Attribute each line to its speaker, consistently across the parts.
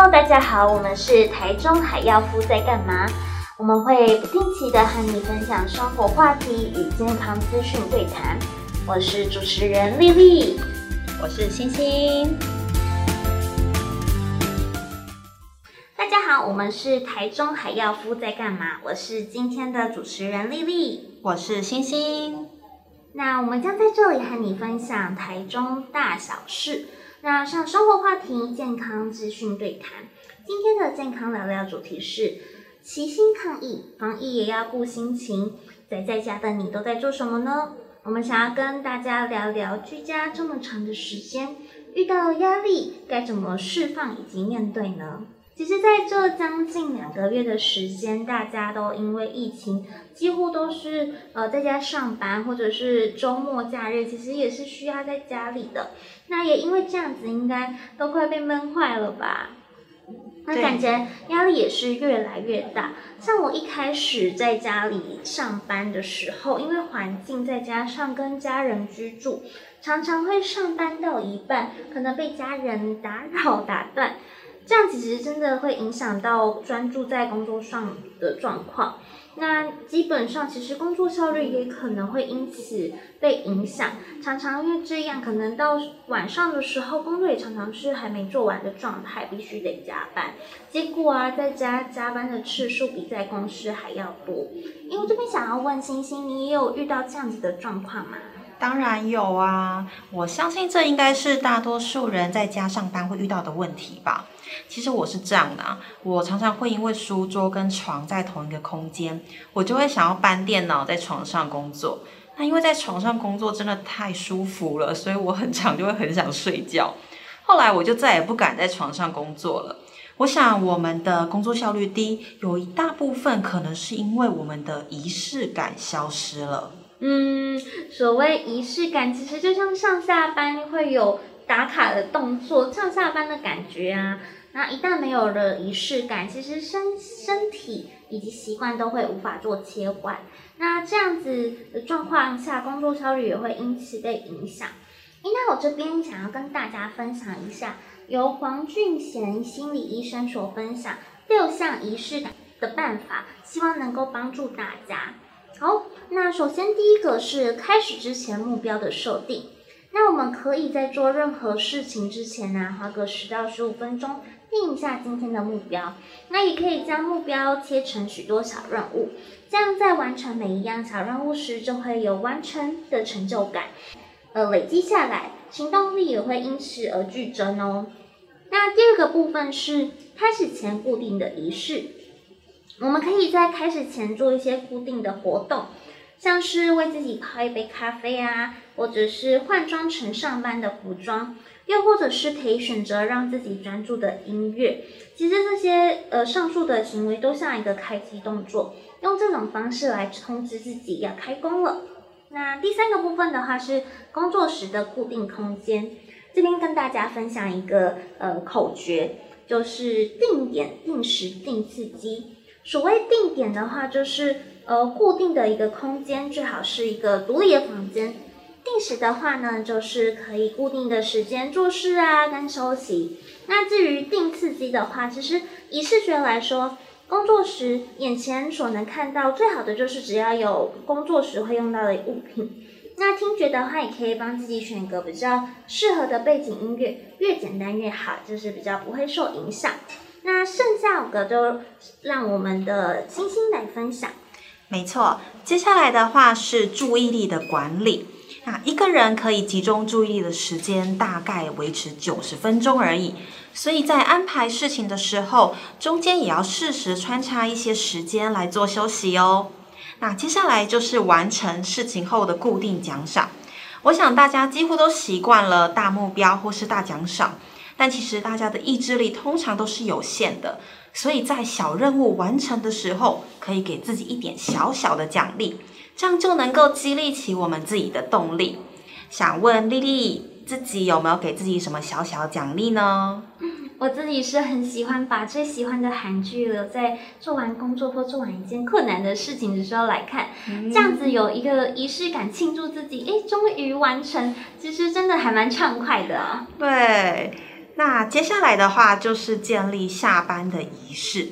Speaker 1: Hello，大家好，我们是台中海药夫在干嘛？我们会不定期的和你分享生活话题与健康资讯对谈。我是主持人丽丽，
Speaker 2: 我是星星。
Speaker 1: 大家好，我们是台中海药夫在干嘛？我是今天的主持人丽丽，
Speaker 2: 我是星星。
Speaker 1: 那我们将在这里和你分享台中大小事。那上生活话题、健康资讯对谈，今天的健康聊聊主题是齐心抗疫，防疫也要顾心情。宅在家的你都在做什么呢？我们想要跟大家聊聊居家这么长的时间，遇到压力该怎么释放以及面对呢？其实，在这将近两个月的时间，大家都因为疫情，几乎都是呃在家上班，或者是周末假日，其实也是需要在家里的。那也因为这样子，应该都快被闷坏了吧？那感觉压力也是越来越大。像我一开始在家里上班的时候，因为环境再加上跟家人居住，常常会上班到一半，可能被家人打扰打断。这样其实真的会影响到专注在工作上的状况。那基本上，其实工作效率也可能会因此被影响。常常因为这样，可能到晚上的时候，工作也常常是还没做完的状态，必须得加班。结果啊，在家加班的次数比在公司还要多。因为这边想要问星星，你也有遇到这样子的状况吗？
Speaker 2: 当然有啊，我相信这应该是大多数人在家上班会遇到的问题吧。其实我是这样的啊，我常常会因为书桌跟床在同一个空间，我就会想要搬电脑在床上工作。那因为在床上工作真的太舒服了，所以我很常就会很想睡觉。后来我就再也不敢在床上工作了。我想我们的工作效率低，有一大部分可能是因为我们的仪式感消失了。
Speaker 1: 嗯，所谓仪式感，其实就像上下班会有打卡的动作，上下班的感觉啊。那一旦没有了仪式感，其实身身体以及习惯都会无法做切换。那这样子的状况下，工作效率也会因此被影响。那我这边想要跟大家分享一下，由黄俊贤心理医生所分享六项仪式感的办法，希望能够帮助大家。好，那首先第一个是开始之前目标的设定。那我们可以在做任何事情之前呢，花个十到十五分钟。定一下今天的目标，那也可以将目标切成许多小任务，这样在完成每一样小任务时，就会有完成的成就感，呃，累积下来，行动力也会因此而剧增哦。那第二个部分是开始前固定的仪式，我们可以在开始前做一些固定的活动，像是为自己泡一杯咖啡啊，或者是换装成上班的服装。又或者是可以选择让自己专注的音乐，其实这些呃上述的行为都像一个开机动作，用这种方式来通知自己要开工了。那第三个部分的话是工作时的固定空间，这边跟大家分享一个呃口诀，就是定点、定时、定刺激。所谓定点的话，就是呃固定的一个空间，最好是一个独立的房间。定时的话呢，就是可以固定的时间做事啊，跟休息。那至于定刺激的话，其实以视觉来说，工作时眼前所能看到最好的就是只要有工作时会用到的物品。那听觉的话，也可以帮自己选一个比较适合的背景音乐，越简单越好，就是比较不会受影响。那剩下五个都让我们的星星来分享。
Speaker 2: 没错，接下来的话是注意力的管理。那一个人可以集中注意力的时间大概维持九十分钟而已，所以在安排事情的时候，中间也要适时穿插一些时间来做休息哦。那接下来就是完成事情后的固定奖赏。我想大家几乎都习惯了大目标或是大奖赏，但其实大家的意志力通常都是有限的，所以在小任务完成的时候，可以给自己一点小小的奖励。这样就能够激励起我们自己的动力。想问丽丽，自己有没有给自己什么小小奖励呢？
Speaker 1: 我自己是很喜欢把最喜欢的韩剧留在做完工作或做完一件困难的事情的时候来看，嗯、这样子有一个仪式感，庆祝自己，哎，终于完成，其实真的还蛮畅快的。
Speaker 2: 对。那接下来的话就是建立下班的仪式，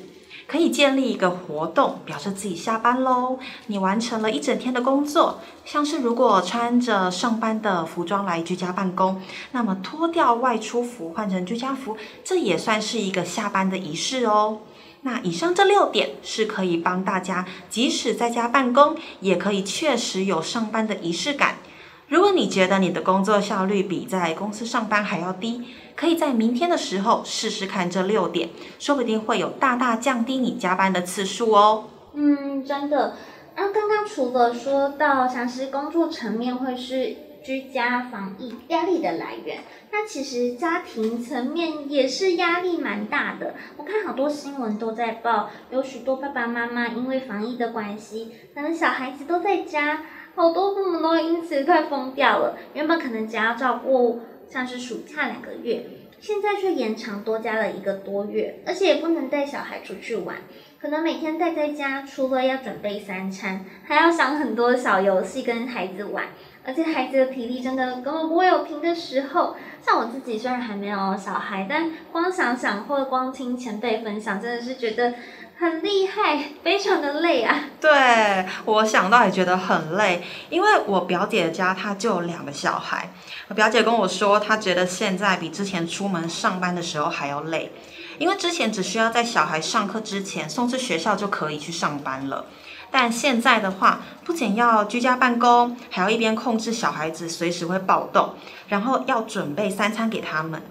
Speaker 2: 可以建立一个活动，表示自己下班喽。你完成了一整天的工作，像是如果穿着上班的服装来居家办公，那么脱掉外出服换成居家服，这也算是一个下班的仪式哦。那以上这六点是可以帮大家，即使在家办公，也可以确实有上班的仪式感。如果你觉得你的工作效率比在公司上班还要低，可以在明天的时候试试看这六点，说不定会有大大降低你加班的次数哦。
Speaker 1: 嗯，真的。那刚刚除了说到像是工作层面会是居家防疫压力的来源，那其实家庭层面也是压力蛮大的。我看好多新闻都在报，有许多爸爸妈妈因为防疫的关系，可能小孩子都在家。好多父母都因此快疯掉了。原本可能只要照顾像是暑假两个月，现在却延长多加了一个多月，而且也不能带小孩出去玩，可能每天待在家，除了要准备三餐，还要想很多小游戏跟孩子玩，而且孩子的体力真的根本不会有停的时候。像我自己虽然还没有小孩，但光想想或光听前辈分享，真的是觉得。很厉害，非常的累啊！
Speaker 2: 对，我想到也觉得很累，因为我表姐家她就有两个小孩，我表姐跟我说，她觉得现在比之前出门上班的时候还要累，因为之前只需要在小孩上课之前送去学校就可以去上班了，但现在的话，不仅要居家办公，还要一边控制小孩子随时会暴动，然后要准备三餐给他们。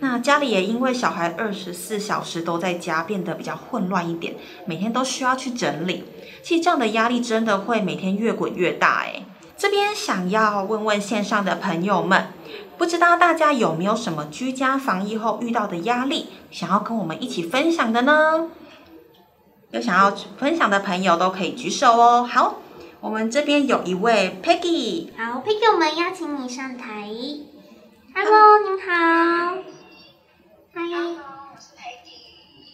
Speaker 2: 那家里也因为小孩二十四小时都在家，变得比较混乱一点，每天都需要去整理。其实这样的压力真的会每天越滚越大诶。这边想要问问线上的朋友们，不知道大家有没有什么居家防疫后遇到的压力，想要跟我们一起分享的呢？有想要分享的朋友都可以举手哦。好，我们这边有一位 Peggy，
Speaker 1: 好，Peggy，我们邀请你上台。Hello，您好。嗨，我是裴迪。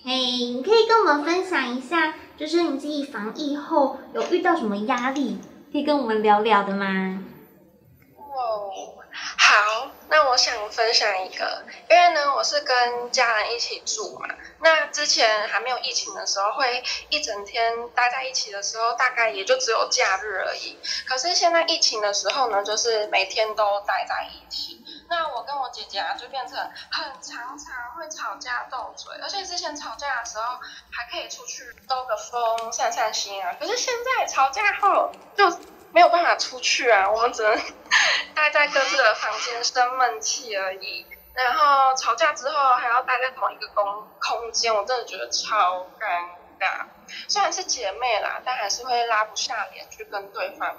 Speaker 1: 嘿，你可以跟我们分享一下，就是你自己防疫后有遇到什么压力，可以跟我们聊聊的吗？
Speaker 3: 哦，好，那我想分享一个，因为呢，我是跟家人一起住嘛。那之前还没有疫情的时候，会一整天待在一起的时候，大概也就只有假日而已。可是现在疫情的时候呢，就是每天都待在一起。那我跟我姐姐啊，就变成很常常会吵架斗嘴，而且之前吵架的时候还可以出去兜个风、散散心啊。可是现在吵架后就没有办法出去啊，我们只能 待在各自的房间生闷气而已。然后吵架之后还要待在同一个空空间，我真的觉得超尴尬。虽然是姐妹啦，但还是会拉不下脸去跟对方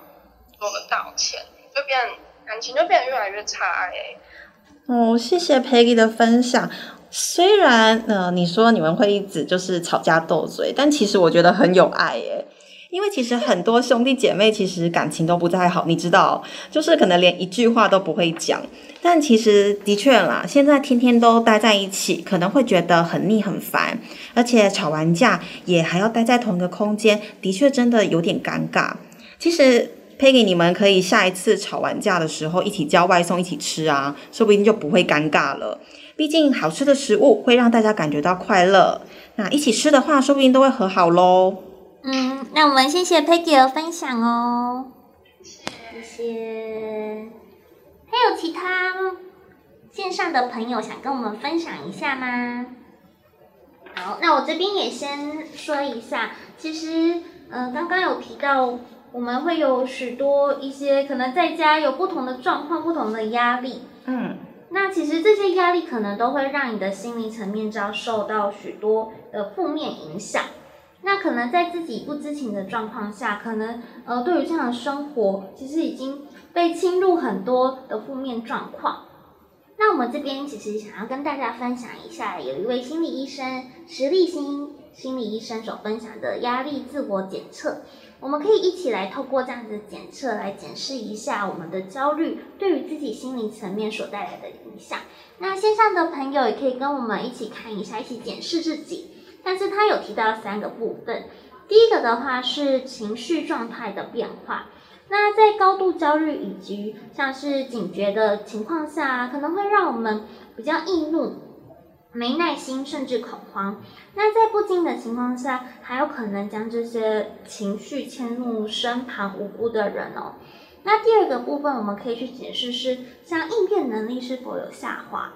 Speaker 3: 做个道歉，就变。感情就变得越来越差哎、
Speaker 2: 哦，谢谢 Peggy 的分享。虽然呃，你说你们会一直就是吵架斗嘴，但其实我觉得很有爱耶。因为其实很多兄弟姐妹其实感情都不太好，你知道，就是可能连一句话都不会讲。但其实的确啦，现在天天都待在一起，可能会觉得很腻很烦，而且吵完架也还要待在同一个空间，的确真的有点尴尬。其实。Peggy，你们可以下一次吵完架的时候一起叫外送一起吃啊，说不定就不会尴尬了。毕竟好吃的食物会让大家感觉到快乐，那一起吃的话，说不定都会和好喽。
Speaker 1: 嗯，那我们谢谢 Peggy 的分享哦。谢谢。还有其他线上的朋友想跟我们分享一下吗？好，那我这边也先说一下，其实，嗯、呃，刚刚有提到。我们会有许多一些可能在家有不同的状况、不同的压力，
Speaker 2: 嗯，
Speaker 1: 那其实这些压力可能都会让你的心理层面遭受到许多的负面影响。那可能在自己不知情的状况下，可能呃对于这样的生活，其实已经被侵入很多的负面状况。那我们这边其实想要跟大家分享一下，有一位心理医生石立新心理医生所分享的压力自我检测。我们可以一起来透过这样子的检测来检视一下我们的焦虑对于自己心理层面所带来的影响。那线上的朋友也可以跟我们一起看一下，一起检视自己。但是他有提到三个部分，第一个的话是情绪状态的变化。那在高度焦虑以及像是警觉的情况下，可能会让我们比较易怒，没耐心，甚至恐慌。那在不经的情况下，还有可能将这些情绪迁怒身旁无辜的人哦。那第二个部分，我们可以去解释是，像应变能力是否有下滑。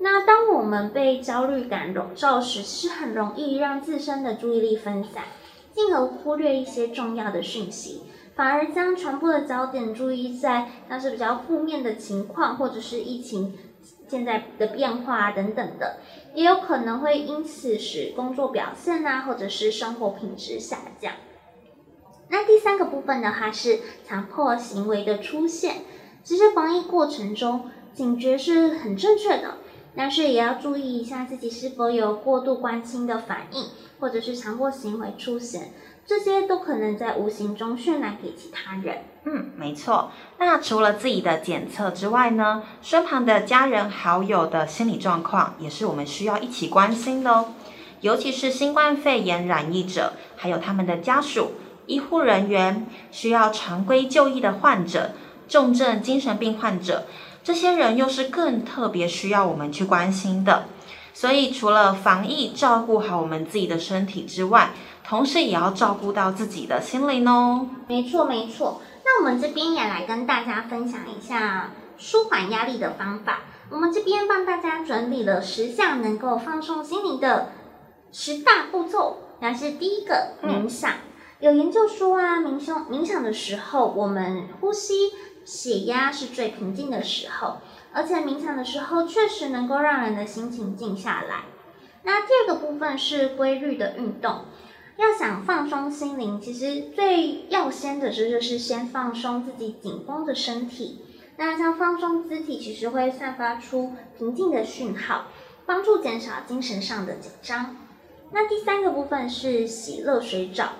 Speaker 1: 那当我们被焦虑感笼罩时，其实很容易让自身的注意力分散，进而忽略一些重要的讯息，反而将全部的焦点注意在那是比较负面的情况，或者是疫情。现在的变化啊，等等的，也有可能会因此使工作表现啊，或者是生活品质下降。那第三个部分的话是强迫行为的出现。其实防疫过程中，警觉是很正确的，但是也要注意一下自己是否有过度关心的反应，或者是强迫行为出现。这些都可能在无形中渲染给其他人。
Speaker 2: 嗯，没错。那除了自己的检测之外呢，身旁的家人好友的心理状况也是我们需要一起关心的哦。尤其是新冠肺炎染疫者，还有他们的家属、医护人员、需要常规就医的患者、重症精神病患者，这些人又是更特别需要我们去关心的。所以，除了防疫照顾好我们自己的身体之外，同时也要照顾到自己的心灵哦。
Speaker 1: 没错，没错。那我们这边也来跟大家分享一下舒缓压力的方法。我们这边帮大家整理了十项能够放松心灵的十大步骤。那是第一个，冥想。嗯、有研究说啊，冥想冥想的时候，我们呼吸、血压是最平静的时候。而且冥想的时候，确实能够让人的心情静下来。那第二个部分是规律的运动。要想放松心灵，其实最要先的就是先放松自己紧绷的身体。那像放松肢体，其实会散发出平静的讯号，帮助减少精神上的紧张。那第三个部分是洗热水澡。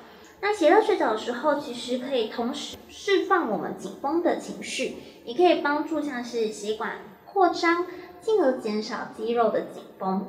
Speaker 1: 那洗热水澡的时候，其实可以同时释放我们紧绷的情绪，也可以帮助像是血管扩张，进而减少肌肉的紧绷。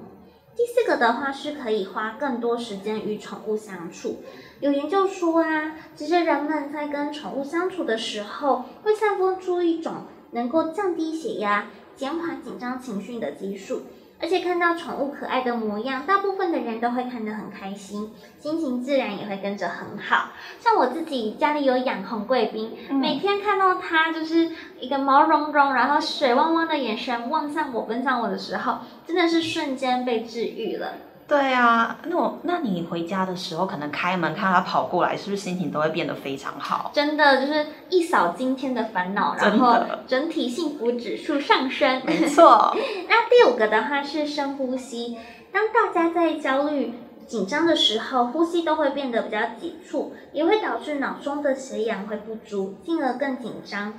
Speaker 1: 第四个的话是可以花更多时间与宠物相处。有研究说啊，其实人们在跟宠物相处的时候，会散发出一种能够降低血压、减缓紧张情绪的激素。而且看到宠物可爱的模样，大部分的人都会看得很开心，心情自然也会跟着很好。像我自己家里有养红贵宾，嗯、每天看到它就是一个毛茸茸，然后水汪汪的眼神望向我、奔向我的时候，真的是瞬间被治愈了。
Speaker 2: 对啊，那我那你回家的时候，可能开门看到它跑过来，是不是心情都会变得非常好？
Speaker 1: 真的就是一扫今天的烦恼，然后整体幸福指数上升。
Speaker 2: 没错。
Speaker 1: 那第五个的话是深呼吸。当大家在焦虑、紧张的时候，呼吸都会变得比较急促，也会导致脑中的血氧会不足，进而更紧张。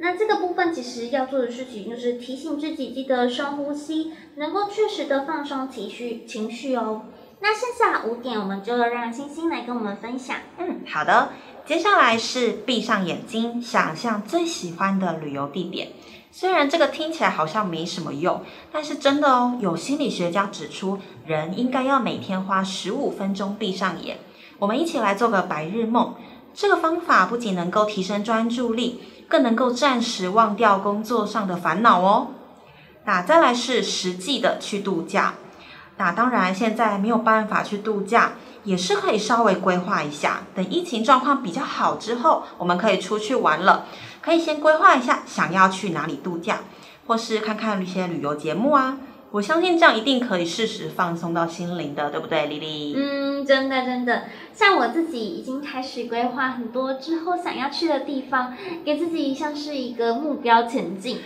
Speaker 1: 那这个部分其实要做的事情就是提醒自己记得深呼吸，能够确实的放松情绪情绪哦。那剩下五点，我们就让星星来跟我们分享。
Speaker 2: 嗯，好的。接下来是闭上眼睛，想象最喜欢的旅游地点。虽然这个听起来好像没什么用，但是真的哦。有心理学家指出，人应该要每天花十五分钟闭上眼。我们一起来做个白日梦。这个方法不仅能够提升专注力。更能够暂时忘掉工作上的烦恼哦。那再来是实际的去度假。那当然现在没有办法去度假，也是可以稍微规划一下。等疫情状况比较好之后，我们可以出去玩了。可以先规划一下想要去哪里度假，或是看看一些旅游节目啊。我相信这样一定可以适时放松到心灵的，对不对，丽丽？
Speaker 1: 嗯，真的真的，像我自己已经开始规划很多之后想要去的地方，给自己像是一个目标前进。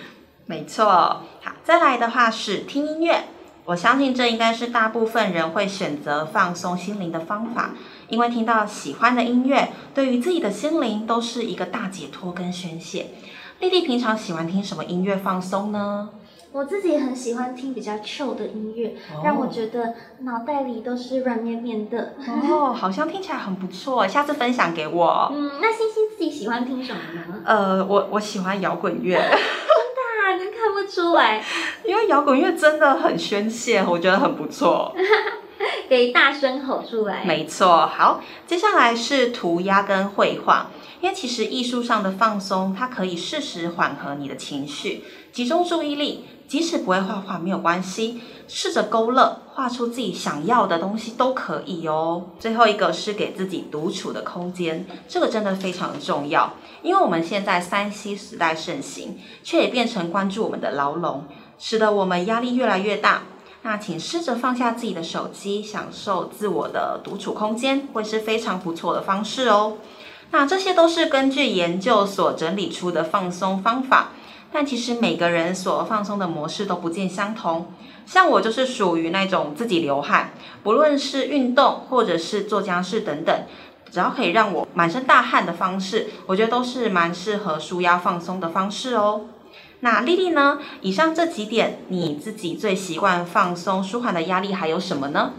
Speaker 2: 没错，好，再来的话是听音乐。我相信这应该是大部分人会选择放松心灵的方法，因为听到喜欢的音乐，对于自己的心灵都是一个大解脱跟宣泄。丽丽平常喜欢听什么音乐放松呢？
Speaker 1: 我自己很喜欢听比较 chill 的音乐，oh. 让我觉得脑袋里都是软绵绵的。
Speaker 2: 哦，oh, 好像听起来很不错，下次分享给我。
Speaker 1: 嗯，那星星自己喜欢听什么呢？
Speaker 2: 呃，我我喜欢摇滚乐。真的
Speaker 1: 啊，你看不出来，
Speaker 2: 因为摇滚乐真的很宣泄，我觉得很不错。
Speaker 1: 给大声吼出来。
Speaker 2: 没错，好，接下来是涂鸦跟绘画，因为其实艺术上的放松，它可以适时缓和你的情绪，集中注意力。即使不会画画没有关系，试着勾勒，画出自己想要的东西都可以哦。最后一个是给自己独处的空间，这个真的非常重要，因为我们现在三 C 时代盛行，却也变成关注我们的牢笼，使得我们压力越来越大。那请试着放下自己的手机，享受自我的独处空间，会是非常不错的方式哦。那这些都是根据研究所整理出的放松方法。但其实每个人所放松的模式都不尽相同，像我就是属于那种自己流汗，不论是运动或者是做家事等等，只要可以让我满身大汗的方式，我觉得都是蛮适合舒压放松的方式哦。那丽丽呢？以上这几点，你自己最习惯放松舒缓的压力还有什么呢？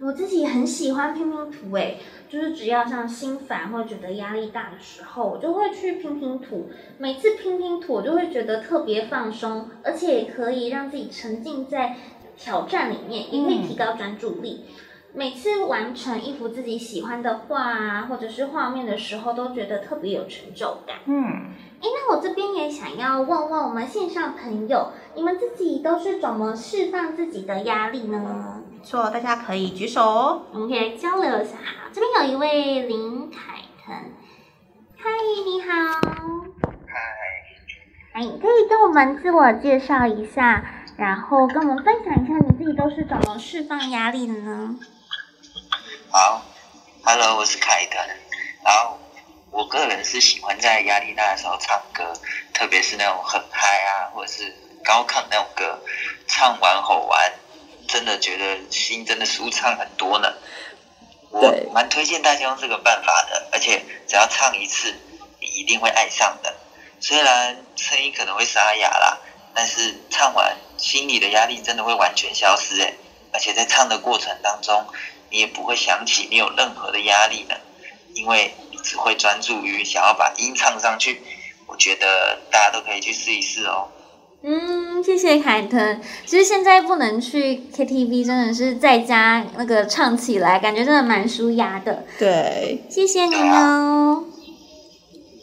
Speaker 1: 我自己很喜欢拼拼图，诶，就是只要像心烦或者觉得压力大的时候，我就会去拼拼图。每次拼拼图，我就会觉得特别放松，而且也可以让自己沉浸在挑战里面，也可以提高专注力。嗯。每次完成一幅自己喜欢的画啊，或者是画面的时候，都觉得特别有成就感。
Speaker 2: 嗯，
Speaker 1: 诶，那我这边也想要问问我们线上朋友，你们自己都是怎么释放自己的压力呢？
Speaker 2: 没错，大家可以举手哦，
Speaker 1: 我们可以来交流一下。这边有一位林凯腾，嗨，你好。
Speaker 4: 嗨。
Speaker 1: 哎，你可以跟我们自我介绍一下，然后跟我们分享一下你自己都是怎么释放压力的呢？
Speaker 4: 好，Hello，我是凯腾。然后我个人是喜欢在压力大的时候唱歌，特别是那种很嗨啊，或者是高亢那种歌，唱完吼完，真的觉得心真的舒畅很多呢。我蛮推荐大家用这个办法的，而且只要唱一次，你一定会爱上的。虽然声音可能会沙哑啦，但是唱完心里的压力真的会完全消失诶，而且在唱的过程当中。你也不会想起你有任何的压力呢，因为你只会专注于想要把音唱上去。我觉得大家都可以去试一试哦。
Speaker 1: 嗯，谢谢凯腾。其实现在不能去 KTV，真的是在家那个唱起来，感觉真的蛮舒压的。
Speaker 2: 对，
Speaker 1: 谢谢你哦。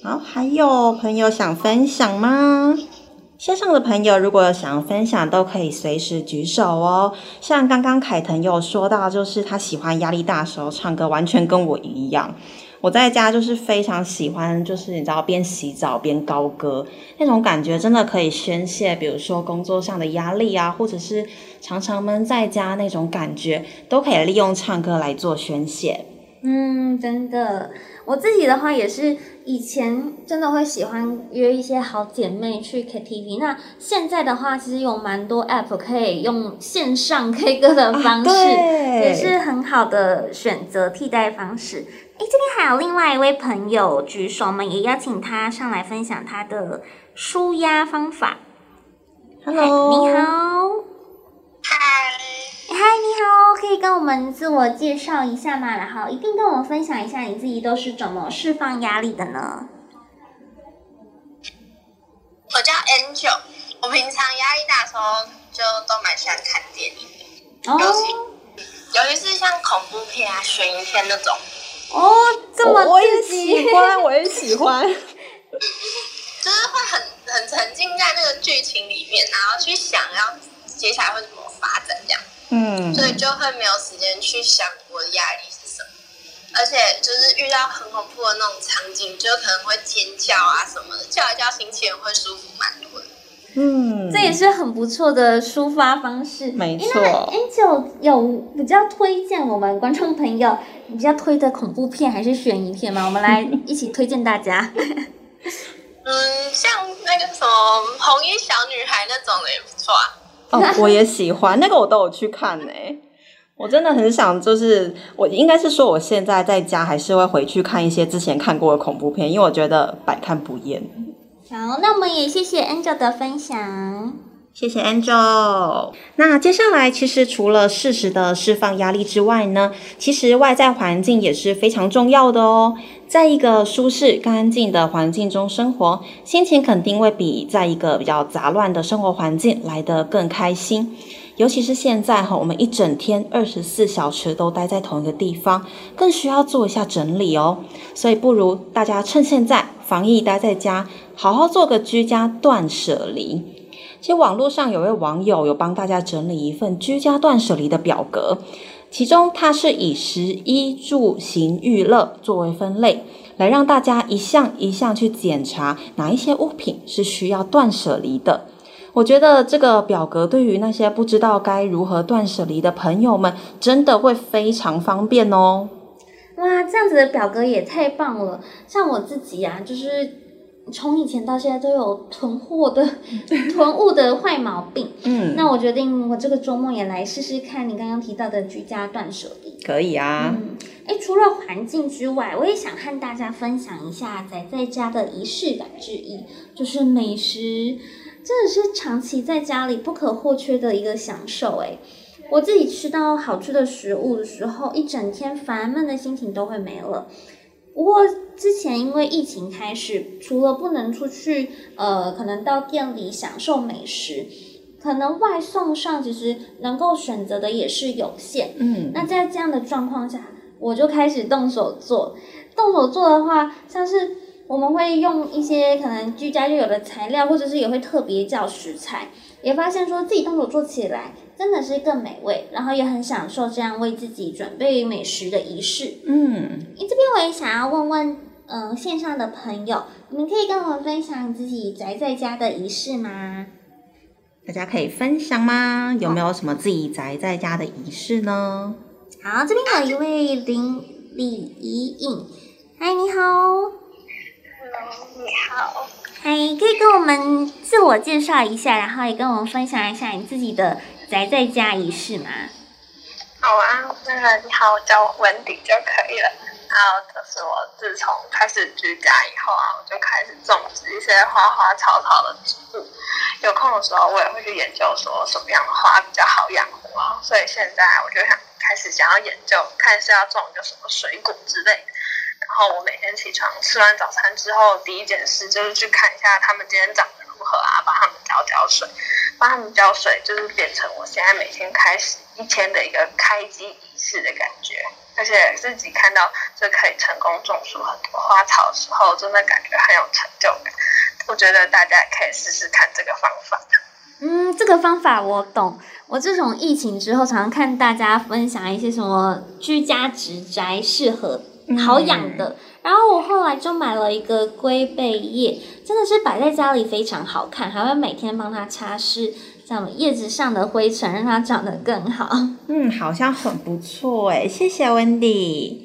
Speaker 2: 好，还有朋友想分享吗？线上的朋友，如果想分享，都可以随时举手哦。像刚刚凯腾有说到，就是他喜欢压力大的时候唱歌，完全跟我一样。我在家就是非常喜欢，就是你知道边洗澡边高歌那种感觉，真的可以宣泄。比如说工作上的压力啊，或者是常常闷在家那种感觉，都可以利用唱歌来做宣泄。
Speaker 1: 嗯，真的。我自己的话也是，以前真的会喜欢约一些好姐妹去 KTV。那现在的话，其实有蛮多 App 可以用线上 K 歌的方式，啊、也是很好的选择替代方式。诶，这边还有另外一位朋友举手，我们也邀请他上来分享他的舒压方法。
Speaker 2: Hello，
Speaker 1: 你好。
Speaker 3: 嗨。
Speaker 1: 嗨，你好，可以跟我们自我介绍一下吗？然后一定跟我们分享一下你自己都是怎么释放压力的呢？
Speaker 3: 我叫 Angel，我平常压力大的时候就都蛮喜欢看电影的，尤其、哦、尤其是像恐怖片啊、悬疑片那种。
Speaker 1: 哦，这么
Speaker 2: 我也喜欢，我也喜欢，
Speaker 3: 就是会很很沉浸在那个剧情里面，然后去想要接下来会怎么发展这样。
Speaker 2: 嗯，
Speaker 3: 所以就会没有时间去想我的压力是什么，而且就是遇到很恐怖的那种场景，就可能会尖叫啊什么的，叫一叫心情会舒服蛮多的。
Speaker 1: 嗯，这也是很不错的抒发方式。
Speaker 2: 没错。
Speaker 1: Angel 有比较推荐我们观众朋友比较推的恐怖片还是悬疑片吗？我们来 一起推荐大家。
Speaker 3: 嗯，像那个什么红衣小女孩那种的也不错啊。
Speaker 2: 哦，我也喜欢那个，我都有去看呢。我真的很想，就是我应该是说，我现在在家还是会回去看一些之前看过的恐怖片，因为我觉得百看不厌。
Speaker 1: 好，那我们也谢谢 Angel 的分享，
Speaker 2: 谢谢 Angel。那接下来，其实除了适时的释放压力之外呢，其实外在环境也是非常重要的哦。在一个舒适、干净的环境中生活，心情肯定会比在一个比较杂乱的生活环境来得更开心。尤其是现在哈，我们一整天二十四小时都待在同一个地方，更需要做一下整理哦。所以不如大家趁现在防疫待在家，好好做个居家断舍离。其实网络上有位网友有帮大家整理一份居家断舍离的表格，其中它是以食衣住行娱乐作为分类。来让大家一项一项去检查哪一些物品是需要断舍离的。我觉得这个表格对于那些不知道该如何断舍离的朋友们，真的会非常方便哦。
Speaker 1: 哇，这样子的表格也太棒了！像我自己啊，就是。从以前到现在都有囤货的 囤物的坏毛病，嗯，那我决定我这个周末也来试试看你刚刚提到的居家断舍离。
Speaker 2: 可以啊，
Speaker 1: 嗯，哎，除了环境之外，我也想和大家分享一下宅在家的仪式感之一，就是美食，真的是长期在家里不可或缺的一个享受。哎，我自己吃到好吃的食物的时候，一整天烦闷的心情都会没了。不过之前因为疫情开始，除了不能出去，呃，可能到店里享受美食，可能外送上其实能够选择的也是有限。嗯，那在这样的状况下，我就开始动手做。动手做的话，像是我们会用一些可能居家就有的材料，或者是也会特别叫食材，也发现说自己动手做起来。真的是更美味，然后也很享受这样为自己准备美食的仪式。嗯，你这边我也想要问问，嗯、呃，线上的朋友，你们可以跟我们分享自己宅在家的仪式吗？
Speaker 2: 大家可以分享吗？有没有什么自己宅在家的仪式呢？
Speaker 1: 好，这边有一位林李怡颖，嗨，你好。
Speaker 5: Hello，你好。
Speaker 1: 嗨，可以跟我们自我介绍一下，然后也跟我们分享一下你自己的。宅在家仪式吗？
Speaker 5: 好啊，那你好，我叫我 Wendy 就可以了。然后就是我自从开始居家以后啊，我就开始种植一些花花草草的植物。有空的时候，我也会去研究说什么样的花比较好养活啊。所以现在我就想开始想要研究，看是要种一个什么水果之类。然后我每天起床吃完早餐之后，第一件事就是去看一下他们今天长得如何啊，帮他们浇浇水。帮他们浇水，就是变成我现在每天开始一天的一个开机仪式的感觉，而且自己看到就可以成功种出很多花草的时候，真的感觉很有成就感。我觉得大家可以试试看这个方法。
Speaker 1: 嗯，这个方法我懂。我自从疫情之后，常常看大家分享一些什么居家植栽适合好养的。嗯然后我后来就买了一个龟背叶，真的是摆在家里非常好看，还会每天帮它擦拭像叶子上的灰尘，让它长得更好。
Speaker 2: 嗯，好像很不错诶，谢谢 Wendy。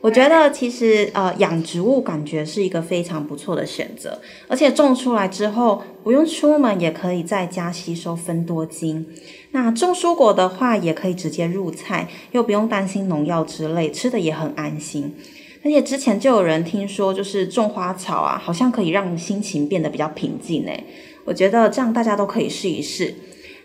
Speaker 2: 我觉得其实呃养植物感觉是一个非常不错的选择，而且种出来之后不用出门也可以在家吸收芬多精。那种蔬果的话也可以直接入菜，又不用担心农药之类，吃的也很安心。而且之前就有人听说，就是种花草啊，好像可以让心情变得比较平静诶。我觉得这样大家都可以试一试。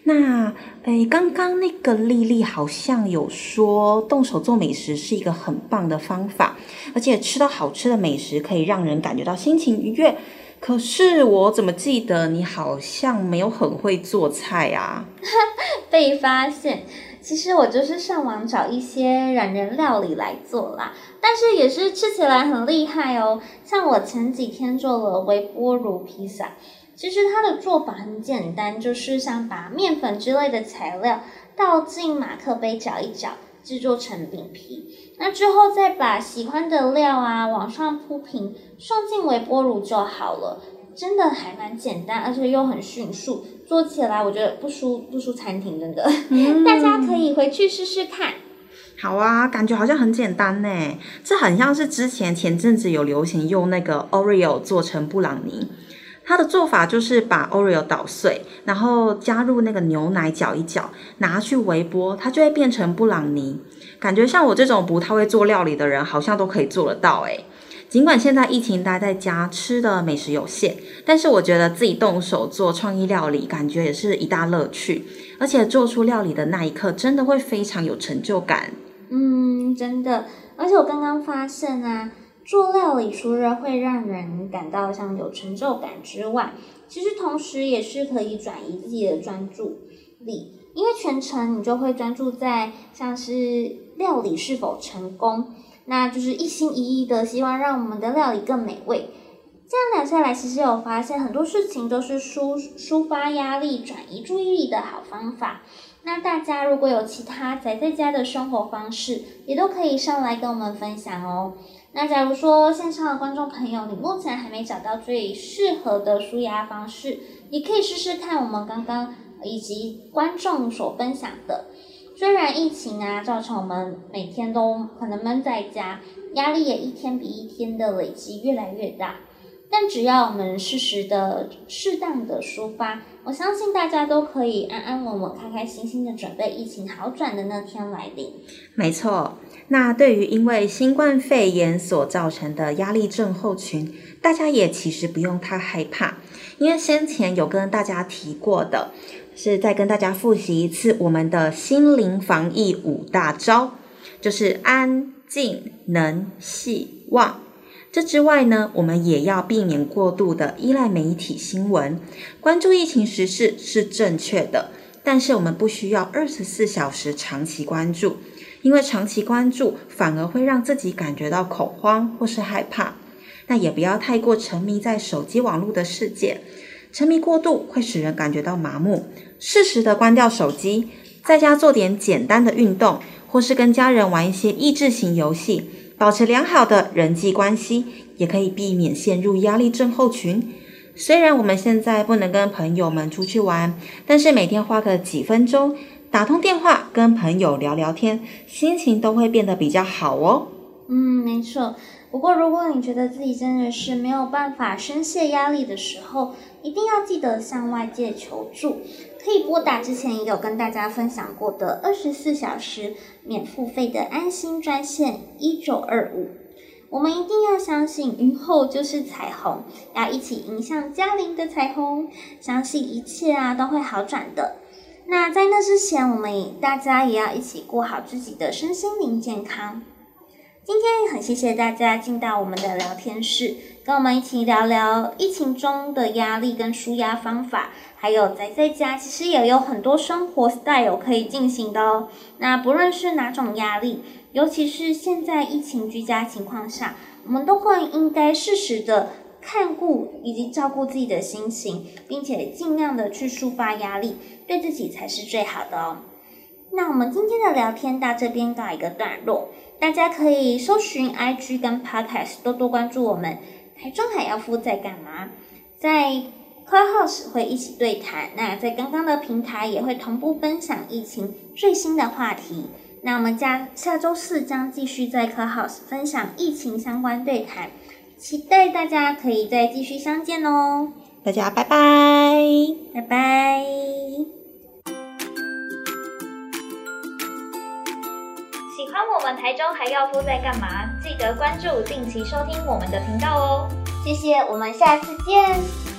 Speaker 2: 那诶，刚刚那个丽丽好像有说，动手做美食是一个很棒的方法，而且吃到好吃的美食可以让人感觉到心情愉悦。可是我怎么记得你好像没有很会做菜啊？
Speaker 1: 被发现。其实我就是上网找一些懒人料理来做啦，但是也是吃起来很厉害哦。像我前几天做了微波炉披萨，其实它的做法很简单，就是像把面粉之类的材料倒进马克杯搅一搅，制作成饼皮。那之后再把喜欢的料啊往上铺平，送进微波炉就好了。真的还蛮简单，而且又很迅速，做起来我觉得不输不输餐厅，真的，嗯、大家可以回去试试看。
Speaker 2: 好啊，感觉好像很简单呢，这很像是之前前阵子有流行用那个 Oreo 做成布朗尼，它的做法就是把 Oreo 捣碎，然后加入那个牛奶搅一搅，拿去微波，它就会变成布朗尼。感觉像我这种不太会做料理的人，好像都可以做得到诶。尽管现在疫情待在家，吃的美食有限，但是我觉得自己动手做创意料理，感觉也是一大乐趣。而且做出料理的那一刻，真的会非常有成就感。
Speaker 1: 嗯，真的。而且我刚刚发现啊，做料理除了会让人感到像有成就感之外，其实同时也是可以转移自己的专注。力，因为全程你就会专注在像是料理是否成功，那就是一心一意的希望让我们的料理更美味。这样聊下来，其实有发现很多事情都是抒抒发压力、转移注意力的好方法。那大家如果有其他宅在家的生活方式，也都可以上来跟我们分享哦。那假如说线上的观众朋友，你目前还没找到最适合的舒压方式，你可以试试看我们刚刚以及观众所分享的。虽然疫情啊，造成我们每天都可能闷在家，压力也一天比一天的累积越来越大。但只要我们适时的、适当的抒发，我相信大家都可以安安稳稳、开开心心的准备疫情好转的那天来临。
Speaker 2: 没错，那对于因为新冠肺炎所造成的压力症候群，大家也其实不用太害怕，因为先前有跟大家提过的，是再跟大家复习一次我们的心灵防疫五大招，就是安、静、能、细、望。这之外呢，我们也要避免过度的依赖媒体新闻，关注疫情时事是正确的，但是我们不需要二十四小时长期关注，因为长期关注反而会让自己感觉到恐慌或是害怕。那也不要太过沉迷在手机网络的世界，沉迷过度会使人感觉到麻木。适时的关掉手机，在家做点简单的运动，或是跟家人玩一些益智型游戏。保持良好的人际关系，也可以避免陷入压力症候群。虽然我们现在不能跟朋友们出去玩，但是每天花个几分钟打通电话跟朋友聊聊天，心情都会变得比较好哦。
Speaker 1: 嗯，没错。不过如果你觉得自己真的是没有办法宣泄压力的时候，一定要记得向外界求助。可以拨打之前也有跟大家分享过的二十四小时免付费的安心专线一九二五。我们一定要相信云后就是彩虹，要一起迎向嘉玲的彩虹，相信一切啊都会好转的。那在那之前，我们大家也要一起过好自己的身心灵健康。今天很谢谢大家进到我们的聊天室，跟我们一起聊聊疫情中的压力跟舒压方法，还有宅在家其实也有很多生活 style 可以进行的哦。那不论是哪种压力，尤其是现在疫情居家情况下，我们都会应该适时的看顾以及照顾自己的心情，并且尽量的去抒发压力，对自己才是最好的哦。那我们今天的聊天到这边告一个段落。大家可以搜寻 IG 跟 Podcast，多多关注我们。台中海妖夫在干嘛？在 Clubhouse 会一起对谈。那在刚刚的平台也会同步分享疫情最新的话题。那我们家下周四将继续在 Clubhouse 分享疫情相关对谈，期待大家可以再继续相见哦。
Speaker 2: 大家拜拜，
Speaker 1: 拜拜。喜欢我们台中还要夫在干嘛？记得关注，定期收听我们的频道哦。谢谢，我们下次见。